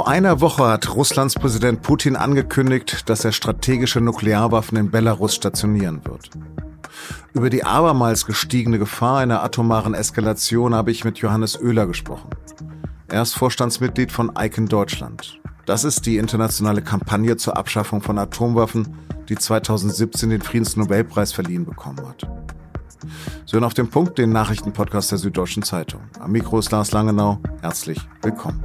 Vor einer Woche hat Russlands Präsident Putin angekündigt, dass er strategische Nuklearwaffen in Belarus stationieren wird. Über die abermals gestiegene Gefahr einer atomaren Eskalation habe ich mit Johannes Oehler gesprochen. Er ist Vorstandsmitglied von ICAN Deutschland. Das ist die internationale Kampagne zur Abschaffung von Atomwaffen, die 2017 den Friedensnobelpreis verliehen bekommen hat. Sie hören auf den Punkt den Nachrichtenpodcast der Süddeutschen Zeitung. Am Mikro ist Lars Langenau. Herzlich willkommen.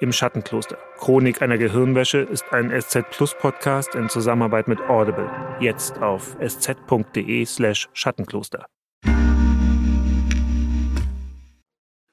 Im Schattenkloster. Chronik einer Gehirnwäsche ist ein SZ Plus Podcast in Zusammenarbeit mit Audible. Jetzt auf sz.de/slash Schattenkloster.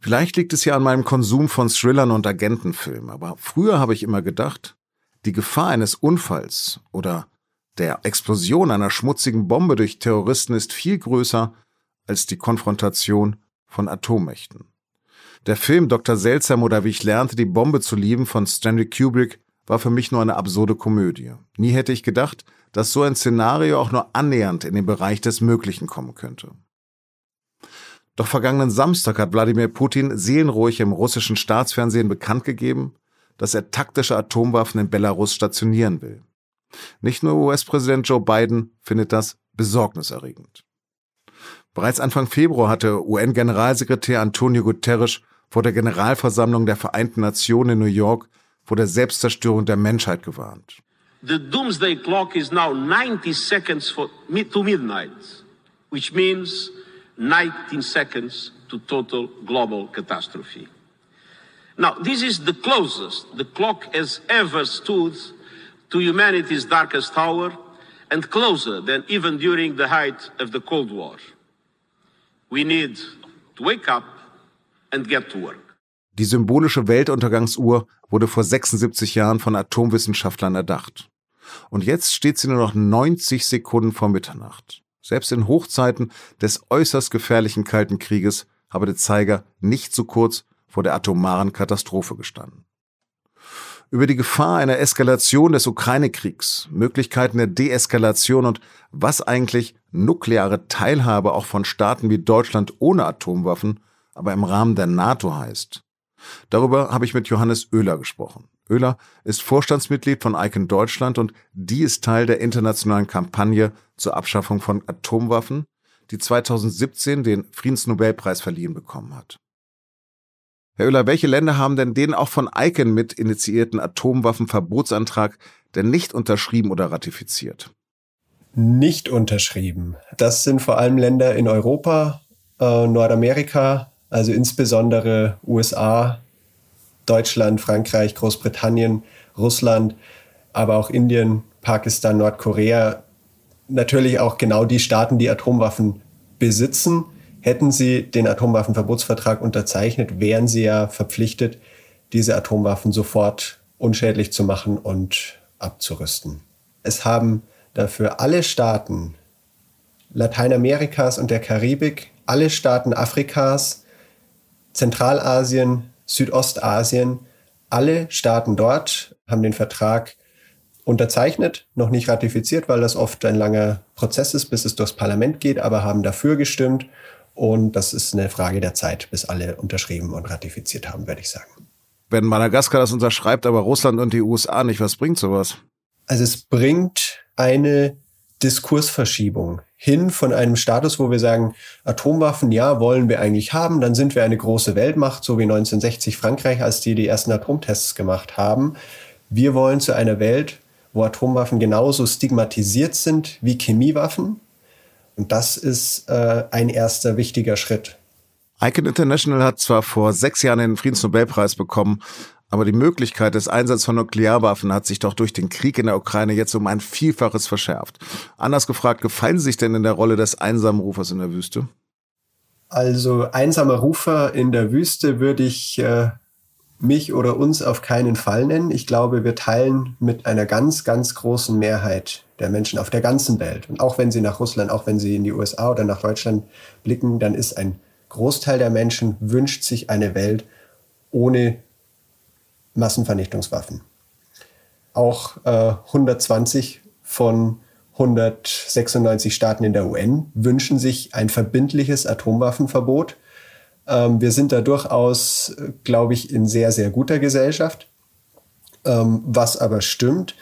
Vielleicht liegt es ja an meinem Konsum von Thrillern und Agentenfilmen, aber früher habe ich immer gedacht, die Gefahr eines Unfalls oder der Explosion einer schmutzigen Bombe durch Terroristen ist viel größer als die Konfrontation von Atommächten. Der Film Dr. Seltsam oder wie ich lernte, die Bombe zu lieben von Stanley Kubrick war für mich nur eine absurde Komödie. Nie hätte ich gedacht, dass so ein Szenario auch nur annähernd in den Bereich des Möglichen kommen könnte. Doch vergangenen Samstag hat Wladimir Putin seelenruhig im russischen Staatsfernsehen bekannt gegeben, dass er taktische Atomwaffen in Belarus stationieren will. Nicht nur US-Präsident Joe Biden findet das besorgniserregend. Bereits Anfang Februar hatte UN-Generalsekretär Antonio Guterres vor der Generalversammlung der Vereinten Nationen in New York vor der Selbstzerstörung der Menschheit gewarnt. The doomsday clock is now 90 seconds for, to midnight, which means 19 seconds to total global catastrophe. Now, this is the closest the clock has ever stood to humanity's darkest hour and closer than even during the height of the Cold War. We need to wake up and get to work. Die symbolische Weltuntergangsuhr wurde vor 76 Jahren von Atomwissenschaftlern erdacht. Und jetzt steht sie nur noch 90 Sekunden vor Mitternacht. Selbst in Hochzeiten des äußerst gefährlichen Kalten Krieges habe der Zeiger nicht zu kurz vor der atomaren Katastrophe gestanden. Über die Gefahr einer Eskalation des Ukraine-Kriegs, Möglichkeiten der Deeskalation und was eigentlich nukleare Teilhabe auch von Staaten wie Deutschland ohne Atomwaffen aber im Rahmen der NATO heißt. Darüber habe ich mit Johannes Oehler gesprochen. Oehler ist Vorstandsmitglied von ICAN Deutschland und die ist Teil der internationalen Kampagne zur Abschaffung von Atomwaffen, die 2017 den Friedensnobelpreis verliehen bekommen hat. Herr Oehler, welche Länder haben denn den auch von ICAN mit initiierten Atomwaffenverbotsantrag denn nicht unterschrieben oder ratifiziert? Nicht unterschrieben. Das sind vor allem Länder in Europa, äh, Nordamerika, also insbesondere USA, Deutschland, Frankreich, Großbritannien, Russland, aber auch Indien, Pakistan, Nordkorea, natürlich auch genau die Staaten, die Atomwaffen besitzen. Hätten sie den Atomwaffenverbotsvertrag unterzeichnet, wären sie ja verpflichtet, diese Atomwaffen sofort unschädlich zu machen und abzurüsten. Es haben dafür alle Staaten Lateinamerikas und der Karibik, alle Staaten Afrikas, Zentralasien, Südostasien, alle Staaten dort haben den Vertrag unterzeichnet, noch nicht ratifiziert, weil das oft ein langer Prozess ist, bis es durchs Parlament geht, aber haben dafür gestimmt. Und das ist eine Frage der Zeit, bis alle unterschrieben und ratifiziert haben, würde ich sagen. Wenn Madagaskar das unterschreibt, aber Russland und die USA nicht, was bringt sowas? Also es bringt eine Diskursverschiebung hin von einem Status, wo wir sagen, Atomwaffen, ja, wollen wir eigentlich haben, dann sind wir eine große Weltmacht, so wie 1960 Frankreich, als die die ersten Atomtests gemacht haben. Wir wollen zu einer Welt, wo Atomwaffen genauso stigmatisiert sind wie Chemiewaffen. Und das ist äh, ein erster wichtiger Schritt. ICAN International hat zwar vor sechs Jahren den Friedensnobelpreis bekommen, aber die Möglichkeit des Einsatzes von Nuklearwaffen hat sich doch durch den Krieg in der Ukraine jetzt um ein Vielfaches verschärft. Anders gefragt, gefallen Sie sich denn in der Rolle des einsamen Rufers in der Wüste? Also einsamer Rufer in der Wüste würde ich äh, mich oder uns auf keinen Fall nennen. Ich glaube, wir teilen mit einer ganz, ganz großen Mehrheit der Menschen auf der ganzen Welt. Und auch wenn sie nach Russland, auch wenn sie in die USA oder nach Deutschland blicken, dann ist ein Großteil der Menschen wünscht sich eine Welt ohne Massenvernichtungswaffen. Auch äh, 120 von 196 Staaten in der UN wünschen sich ein verbindliches Atomwaffenverbot. Ähm, wir sind da durchaus, glaube ich, in sehr, sehr guter Gesellschaft. Ähm, was aber stimmt,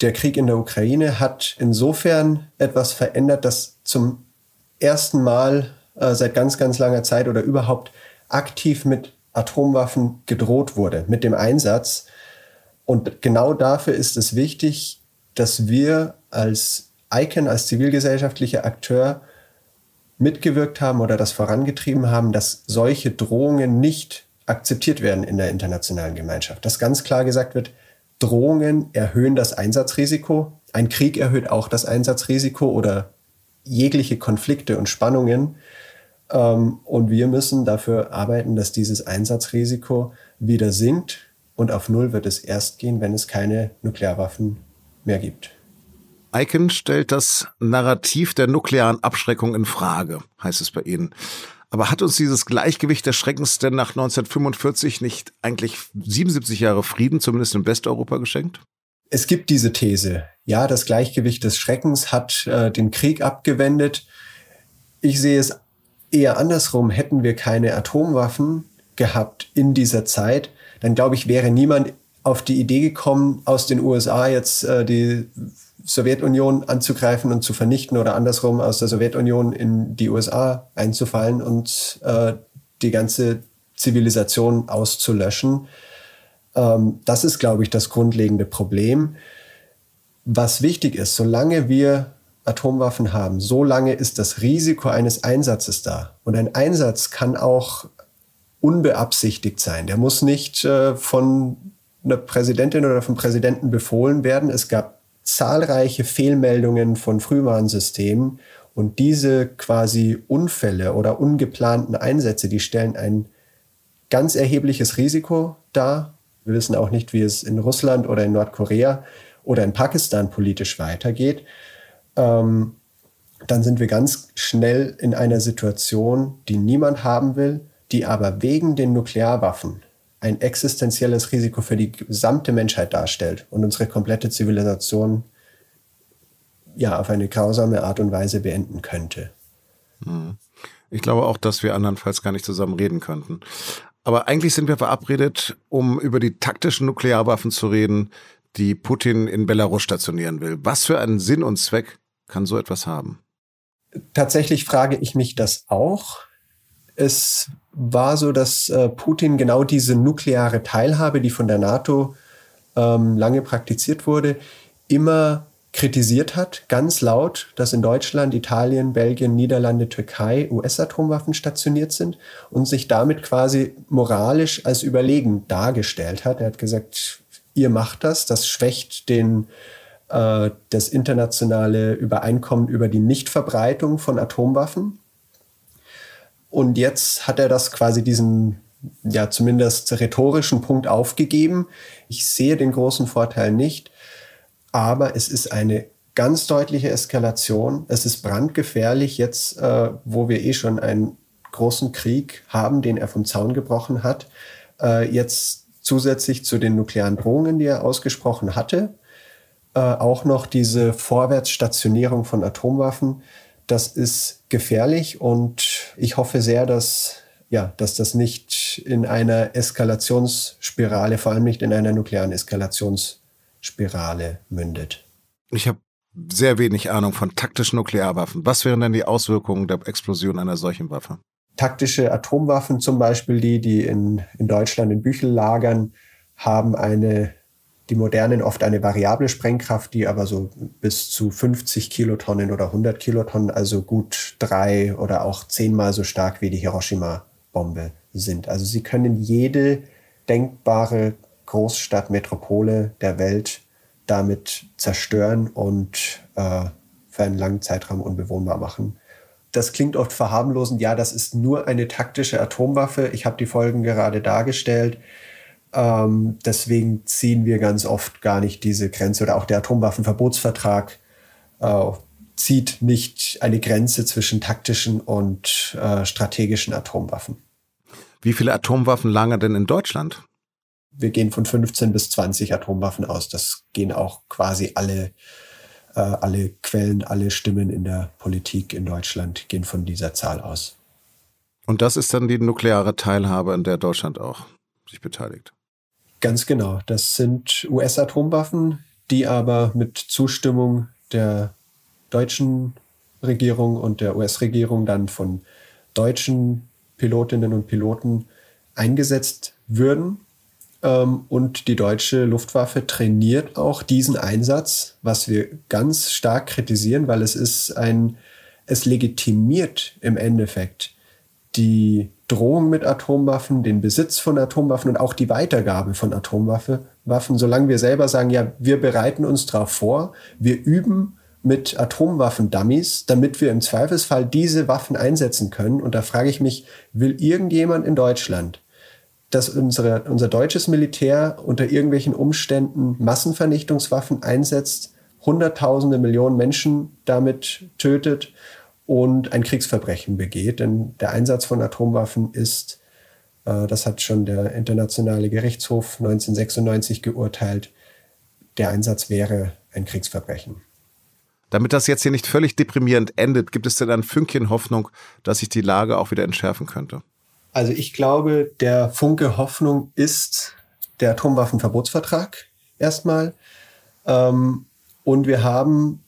der Krieg in der Ukraine hat insofern etwas verändert, dass zum ersten Mal äh, seit ganz, ganz langer Zeit oder überhaupt aktiv mit Atomwaffen gedroht wurde, mit dem Einsatz. Und genau dafür ist es wichtig, dass wir als ICANN, als zivilgesellschaftlicher Akteur mitgewirkt haben oder das vorangetrieben haben, dass solche Drohungen nicht akzeptiert werden in der internationalen Gemeinschaft. Dass ganz klar gesagt wird, Drohungen erhöhen das Einsatzrisiko. Ein Krieg erhöht auch das Einsatzrisiko oder jegliche Konflikte und Spannungen. Ähm, und wir müssen dafür arbeiten, dass dieses Einsatzrisiko wieder sinkt. Und auf Null wird es erst gehen, wenn es keine Nuklearwaffen mehr gibt. Icon stellt das Narrativ der nuklearen Abschreckung in Frage, heißt es bei Ihnen. Aber hat uns dieses Gleichgewicht des Schreckens denn nach 1945 nicht eigentlich 77 Jahre Frieden, zumindest in Westeuropa, geschenkt? Es gibt diese These. Ja, das Gleichgewicht des Schreckens hat äh, den Krieg abgewendet. Ich sehe es eher andersrum. Hätten wir keine Atomwaffen gehabt in dieser Zeit, dann glaube ich, wäre niemand auf die Idee gekommen, aus den USA jetzt äh, die Sowjetunion anzugreifen und zu vernichten oder andersrum aus der Sowjetunion in die USA einzufallen und äh, die ganze Zivilisation auszulöschen. Ähm, das ist, glaube ich, das grundlegende Problem. Was wichtig ist, solange wir Atomwaffen haben, solange ist das Risiko eines Einsatzes da. Und ein Einsatz kann auch unbeabsichtigt sein. Der muss nicht äh, von einer Präsidentin oder vom Präsidenten befohlen werden. Es gab zahlreiche Fehlmeldungen von Frühwarnsystemen und diese quasi Unfälle oder ungeplanten Einsätze, die stellen ein ganz erhebliches Risiko dar. Wir wissen auch nicht, wie es in Russland oder in Nordkorea oder in Pakistan politisch weitergeht. Ähm, dann sind wir ganz schnell in einer Situation, die niemand haben will, die aber wegen den Nuklearwaffen ein existenzielles Risiko für die gesamte Menschheit darstellt und unsere komplette Zivilisation ja auf eine grausame Art und Weise beenden könnte. Hm. Ich glaube auch, dass wir andernfalls gar nicht zusammen reden könnten. Aber eigentlich sind wir verabredet, um über die taktischen Nuklearwaffen zu reden, die Putin in Belarus stationieren will. Was für einen Sinn und Zweck kann so etwas haben? Tatsächlich frage ich mich das auch. Es war so, dass äh, Putin genau diese nukleare Teilhabe, die von der NATO ähm, lange praktiziert wurde, immer kritisiert hat, ganz laut, dass in Deutschland, Italien, Belgien, Niederlande, Türkei US-Atomwaffen stationiert sind und sich damit quasi moralisch als überlegen dargestellt hat. Er hat gesagt, ihr macht das, das schwächt den, äh, das internationale Übereinkommen über die Nichtverbreitung von Atomwaffen. Und jetzt hat er das quasi diesen, ja, zumindest rhetorischen Punkt aufgegeben. Ich sehe den großen Vorteil nicht, aber es ist eine ganz deutliche Eskalation. Es ist brandgefährlich jetzt, äh, wo wir eh schon einen großen Krieg haben, den er vom Zaun gebrochen hat. Äh, jetzt zusätzlich zu den nuklearen Drohungen, die er ausgesprochen hatte, äh, auch noch diese Vorwärtsstationierung von Atomwaffen. Das ist gefährlich und ich hoffe sehr, dass, ja, dass das nicht in einer Eskalationsspirale, vor allem nicht in einer nuklearen Eskalationsspirale mündet. Ich habe sehr wenig Ahnung von taktischen Nuklearwaffen. Was wären denn die Auswirkungen der Explosion einer solchen Waffe? Taktische Atomwaffen zum Beispiel, die, die in, in Deutschland in Büchel lagern, haben eine die modernen oft eine variable Sprengkraft, die aber so bis zu 50 Kilotonnen oder 100 Kilotonnen, also gut drei oder auch zehnmal so stark wie die Hiroshima-Bombe sind. Also sie können jede denkbare Großstadt, Metropole der Welt damit zerstören und äh, für einen langen Zeitraum unbewohnbar machen. Das klingt oft verharmlosend. Ja, das ist nur eine taktische Atomwaffe. Ich habe die Folgen gerade dargestellt. Ähm, deswegen ziehen wir ganz oft gar nicht diese Grenze oder auch der Atomwaffenverbotsvertrag äh, zieht nicht eine Grenze zwischen taktischen und äh, strategischen Atomwaffen. Wie viele Atomwaffen lagern denn in Deutschland? Wir gehen von 15 bis 20 Atomwaffen aus. Das gehen auch quasi alle, äh, alle Quellen, alle Stimmen in der Politik in Deutschland gehen von dieser Zahl aus. Und das ist dann die nukleare Teilhabe, an der Deutschland auch sich beteiligt. Ganz genau. Das sind US-Atomwaffen, die aber mit Zustimmung der deutschen Regierung und der US-Regierung dann von deutschen Pilotinnen und Piloten eingesetzt würden. Ähm, und die deutsche Luftwaffe trainiert auch diesen Einsatz, was wir ganz stark kritisieren, weil es ist ein, es legitimiert im Endeffekt die Drohung mit Atomwaffen, den Besitz von Atomwaffen und auch die Weitergabe von Atomwaffen, solange wir selber sagen, ja, wir bereiten uns darauf vor, wir üben mit Atomwaffen-Dummies, damit wir im Zweifelsfall diese Waffen einsetzen können. Und da frage ich mich, will irgendjemand in Deutschland, dass unsere, unser deutsches Militär unter irgendwelchen Umständen Massenvernichtungswaffen einsetzt, Hunderttausende Millionen Menschen damit tötet und ein Kriegsverbrechen begeht? Denn der Einsatz von Atomwaffen ist, äh, das hat schon der Internationale Gerichtshof 1996 geurteilt, der Einsatz wäre ein Kriegsverbrechen. Damit das jetzt hier nicht völlig deprimierend endet, gibt es denn ein Fünkchen Hoffnung, dass sich die Lage auch wieder entschärfen könnte? Also ich glaube, der Funke Hoffnung ist der Atomwaffenverbotsvertrag erstmal. Ähm, und wir haben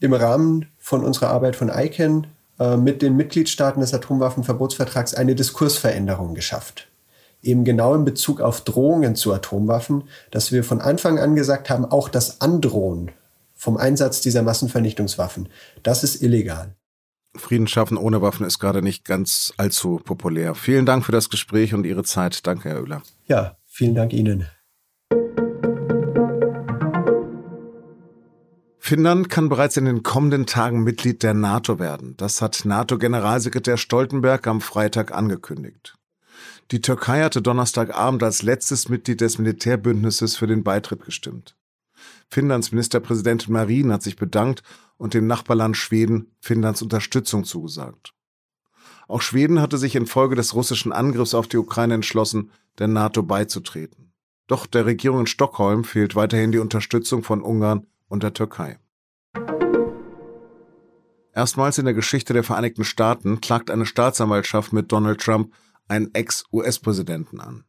im Rahmen von unserer Arbeit von ICANN äh, mit den Mitgliedstaaten des Atomwaffenverbotsvertrags eine Diskursveränderung geschafft. Eben genau in Bezug auf Drohungen zu Atomwaffen, dass wir von Anfang an gesagt haben, auch das Androhen vom Einsatz dieser Massenvernichtungswaffen. Das ist illegal. Frieden schaffen ohne Waffen ist gerade nicht ganz allzu populär. Vielen Dank für das Gespräch und Ihre Zeit. Danke, Herr Oehler. Ja, vielen Dank Ihnen. Finnland kann bereits in den kommenden Tagen Mitglied der NATO werden. Das hat NATO-Generalsekretär Stoltenberg am Freitag angekündigt. Die Türkei hatte Donnerstagabend als letztes Mitglied des Militärbündnisses für den Beitritt gestimmt. Finnlands Ministerpräsidentin Marin hat sich bedankt und dem Nachbarland Schweden Finnlands Unterstützung zugesagt. Auch Schweden hatte sich infolge des russischen Angriffs auf die Ukraine entschlossen, der NATO beizutreten. Doch der Regierung in Stockholm fehlt weiterhin die Unterstützung von Ungarn und der Türkei. Erstmals in der Geschichte der Vereinigten Staaten klagt eine Staatsanwaltschaft mit Donald Trump einen Ex-US-Präsidenten an.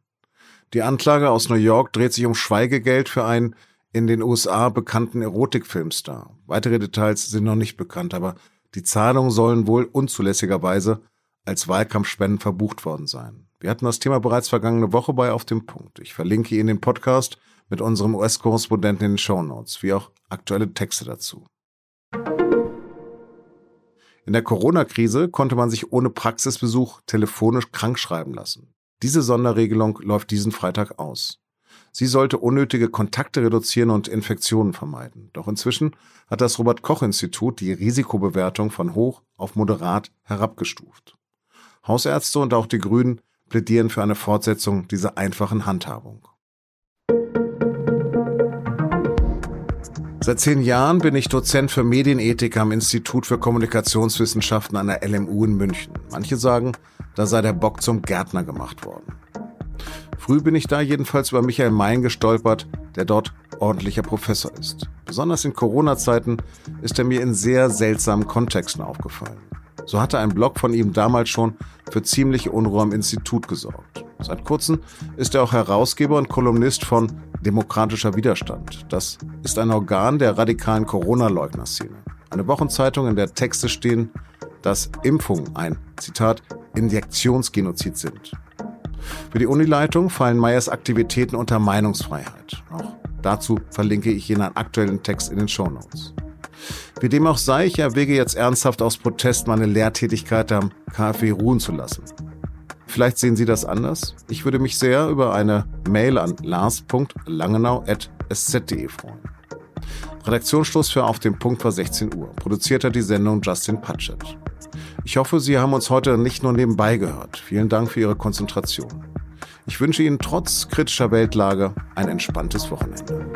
Die Anklage aus New York dreht sich um Schweigegeld für einen in den USA bekannten Erotikfilmstar. Weitere Details sind noch nicht bekannt, aber die Zahlungen sollen wohl unzulässigerweise als Wahlkampfspenden verbucht worden sein. Wir hatten das Thema bereits vergangene Woche bei Auf dem Punkt. Ich verlinke Ihnen den Podcast mit unserem US-Korrespondenten in den Show Notes, wie auch aktuelle Texte dazu. In der Corona-Krise konnte man sich ohne Praxisbesuch telefonisch krankschreiben lassen. Diese Sonderregelung läuft diesen Freitag aus. Sie sollte unnötige Kontakte reduzieren und Infektionen vermeiden. Doch inzwischen hat das Robert Koch Institut die Risikobewertung von hoch auf moderat herabgestuft. Hausärzte und auch die Grünen plädieren für eine Fortsetzung dieser einfachen Handhabung. Seit zehn Jahren bin ich Dozent für Medienethik am Institut für Kommunikationswissenschaften an der LMU in München. Manche sagen, da sei der Bock zum Gärtner gemacht worden. Früh bin ich da jedenfalls über Michael Mein gestolpert, der dort ordentlicher Professor ist. Besonders in Corona-Zeiten ist er mir in sehr seltsamen Kontexten aufgefallen. So hatte ein Blog von ihm damals schon für ziemliche Unruhe am Institut gesorgt. Seit kurzem ist er auch Herausgeber und Kolumnist von Demokratischer Widerstand. Das ist ein Organ der radikalen Corona-Leugner-Szene. Eine Wochenzeitung, in der Texte stehen, dass Impfungen ein, Zitat, Injektionsgenozid sind. Für die Unileitung fallen Meyers Aktivitäten unter Meinungsfreiheit. Auch dazu verlinke ich Ihnen einen aktuellen Text in den Shownotes. Wie dem auch sei, ich erwäge jetzt ernsthaft aus Protest meine Lehrtätigkeit am KfW ruhen zu lassen. Vielleicht sehen Sie das anders? Ich würde mich sehr über eine Mail an lars.langenau.sz.de freuen. Redaktionsschluss für Auf dem Punkt war 16 Uhr. Produziert hat die Sendung Justin Patchett. Ich hoffe, Sie haben uns heute nicht nur nebenbei gehört. Vielen Dank für Ihre Konzentration. Ich wünsche Ihnen trotz kritischer Weltlage ein entspanntes Wochenende.